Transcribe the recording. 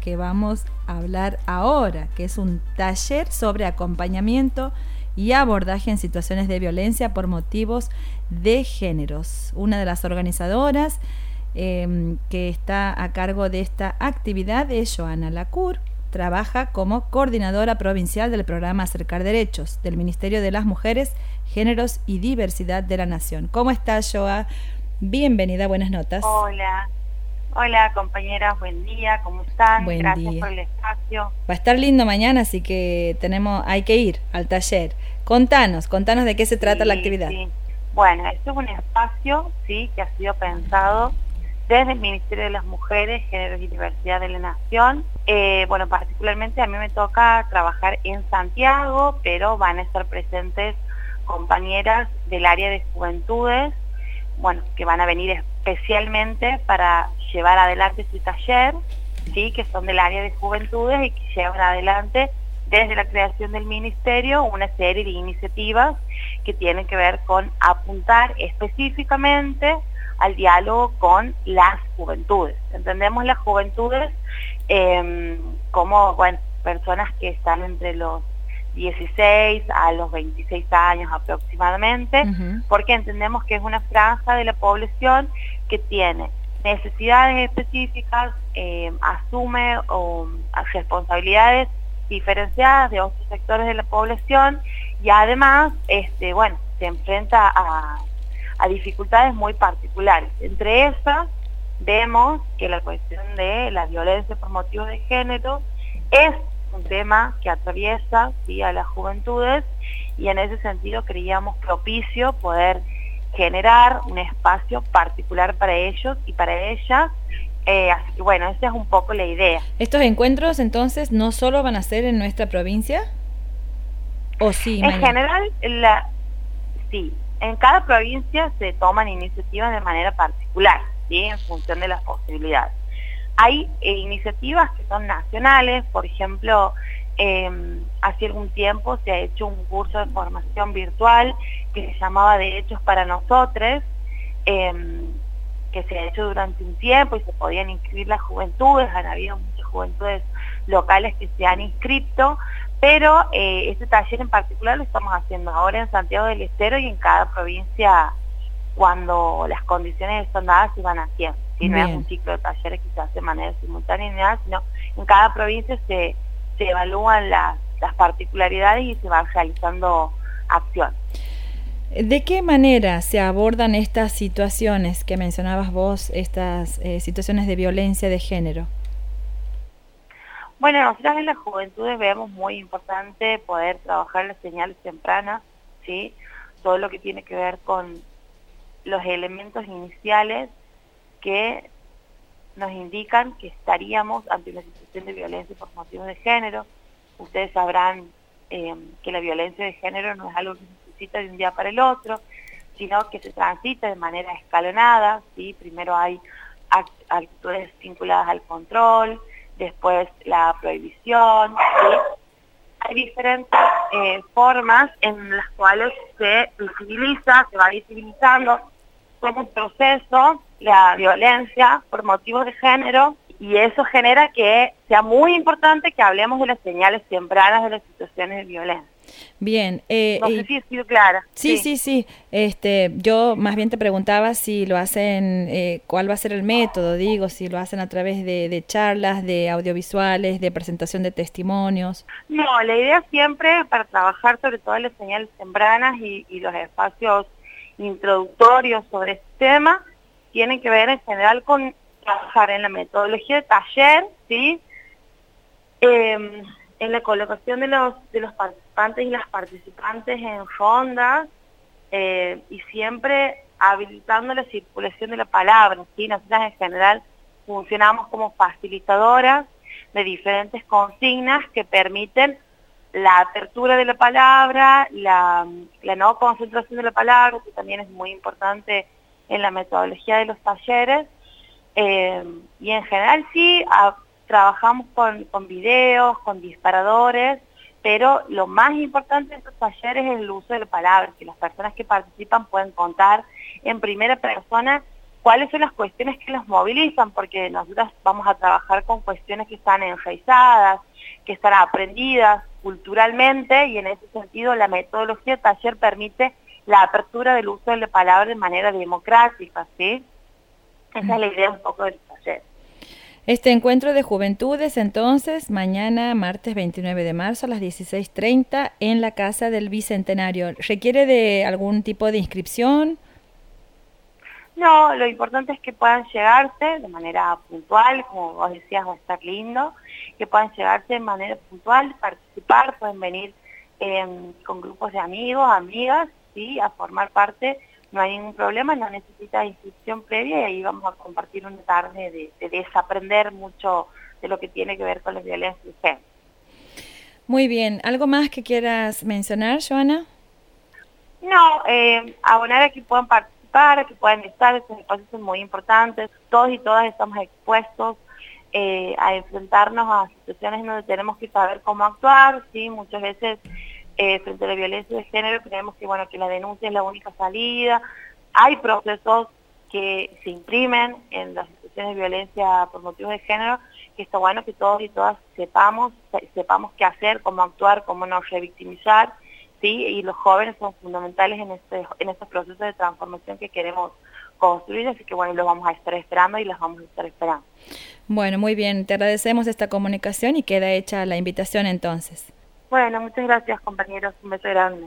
que vamos a hablar ahora, que es un taller sobre acompañamiento y abordaje en situaciones de violencia por motivos de géneros. Una de las organizadoras em, que está a cargo de esta actividad es Joana Lacour. Trabaja como coordinadora provincial del programa Acercar Derechos del Ministerio de las Mujeres, Géneros y Diversidad de la Nación. ¿Cómo está, Joa? Bienvenida, buenas notas. Hola, Hola compañeras, buen día, ¿cómo están? Gracias por el espacio. Va a estar lindo mañana, así que tenemos, hay que ir al taller. Contanos, contanos de qué se trata la actividad. Bueno, esto es un espacio, sí, que ha sido pensado desde el Ministerio de las Mujeres, Género y Diversidad de la Nación. Eh, bueno, particularmente a mí me toca trabajar en Santiago, pero van a estar presentes compañeras del área de juventudes, bueno, que van a venir especialmente para llevar adelante su taller, ¿sí? que son del área de juventudes y que llevan adelante desde la creación del ministerio una serie de iniciativas que tienen que ver con apuntar específicamente al diálogo con las juventudes. Entendemos las juventudes em, como personas que están entre los 16 a los 26 años aproximadamente, porque entendemos que es una franja de la población que tiene necesidades específicas, eh, asume o, responsabilidades diferenciadas de otros sectores de la población y además, este, bueno, se enfrenta a, a dificultades muy particulares. Entre esas, vemos que la cuestión de la violencia por motivos de género es un tema que atraviesa ¿sí? a las juventudes y en ese sentido creíamos propicio poder generar un espacio particular para ellos y para ellas. Eh, así que bueno, esa es un poco la idea. ¿Estos encuentros entonces no solo van a ser en nuestra provincia? ¿O sí? En general, la, sí. En cada provincia se toman iniciativas de manera particular, ¿sí? en función de las posibilidades. Hay eh, iniciativas que son nacionales, por ejemplo, eh, hace algún tiempo se ha hecho un curso de formación virtual que se llamaba Derechos para Nosotros, em, que se ha hecho durante un tiempo y se podían inscribir las juventudes, han habido muchas juventudes locales que se han inscrito, pero eh, este taller en particular lo estamos haciendo ahora en Santiago del Estero y en cada provincia cuando las condiciones están dadas se van haciendo. Si no es un ciclo de talleres que se hace de manera simultánea, sino en cada provincia se, se evalúan las, las particularidades y se van realizando acciones. ¿De qué manera se abordan estas situaciones que mencionabas vos, estas eh, situaciones de violencia de género? Bueno, nosotros en las juventudes vemos muy importante poder trabajar las señales tempranas, ¿sí? Todo lo que tiene que ver con los elementos iniciales que nos indican que estaríamos ante una situación de violencia por motivos de género. Ustedes sabrán eh, que la violencia de género no es algo que se suscita de un día para el otro, sino que se transita de manera escalonada. ¿sí? Primero hay actitudes vinculadas al control, después la prohibición. Hay diferentes eh, formas en las cuales se visibiliza, se va visibilizando como un proceso la violencia por motivos de género y eso genera que sea muy importante que hablemos de las señales tempranas de las situaciones de violencia. Bien. Eh, no sé si he sido clara. Sí, sí, sí, Este, yo más bien te preguntaba si lo hacen, eh, cuál va a ser el método, digo, si lo hacen a través de, charlas, de audiovisuales, de presentación de testimonios. No, la idea siempre para trabajar sobre todas las señales tempranas y, y los espacios introductorios sobre este tema tienen que ver en general con trabajar en la metodología de taller, ¿sí? Em, en la colocación de los, de los participantes y las participantes en rondas eh, y siempre habilitando la circulación de la palabra, ¿sí? Nosotras en general funcionamos como facilitadoras de diferentes consignas que permiten la apertura de la palabra, la, la no concentración de la palabra, que también es muy importante en la metodología de los talleres, eh, y en general sí, trabajamos con, videos, con disparadores, pero lo más importante de estos talleres es el uso de la palabra, que las personas que participan pueden contar en primera persona cuáles son las cuestiones que los movilizan, porque nosotros vamos a trabajar con cuestiones que están enraizadas, que están aprendidas culturalmente y en ese sentido la metodología taller permite la apertura del uso de la palabra de manera democrática, ¿sí? Esa es la idea un poco del taller. Este encuentro de juventudes entonces mañana martes 29 de marzo a las 16.30 en la Casa del Bicentenario. ¿Requiere de algún tipo de inscripción? No, lo importante es que puedan llegarse de manera puntual, como vos decías, va a estar lindo, que puedan llegarse de manera puntual, participar, pueden venir em, con grupos de amigos, amigas, ¿sí? a formar parte, no hay ningún problema, no necesita inscripción previa y ahí vamos a compartir una tarde de, desaprender mucho de lo que tiene que ver con la violencia de género. Muy bien, ¿algo más que quieras mencionar, Joana? No, eh, abonar a que puedan participar que puedan estar, estos espacios son muy importantes, todos y todas estamos expuestos eh, a enfrentarnos a situaciones en donde tenemos que saber cómo actuar, ¿sí? muchas veces eh, frente a la violencia de género creemos que bueno que la denuncia es la única salida, hay procesos que se imprimen en las situaciones de violencia por motivos de género, que está bueno que todos y todas sepamos, sepamos qué hacer, cómo actuar, cómo no revictimizar, ¿sí? y los jóvenes son fundamentales en, este, en estos procesos de transformación que queremos construir, así que bueno, los vamos a estar esperando y los vamos a estar esperando. Bueno, muy bien, te agradecemos esta comunicación y queda hecha la invitación entonces. Bueno, muchas gracias compañeros, un beso grande.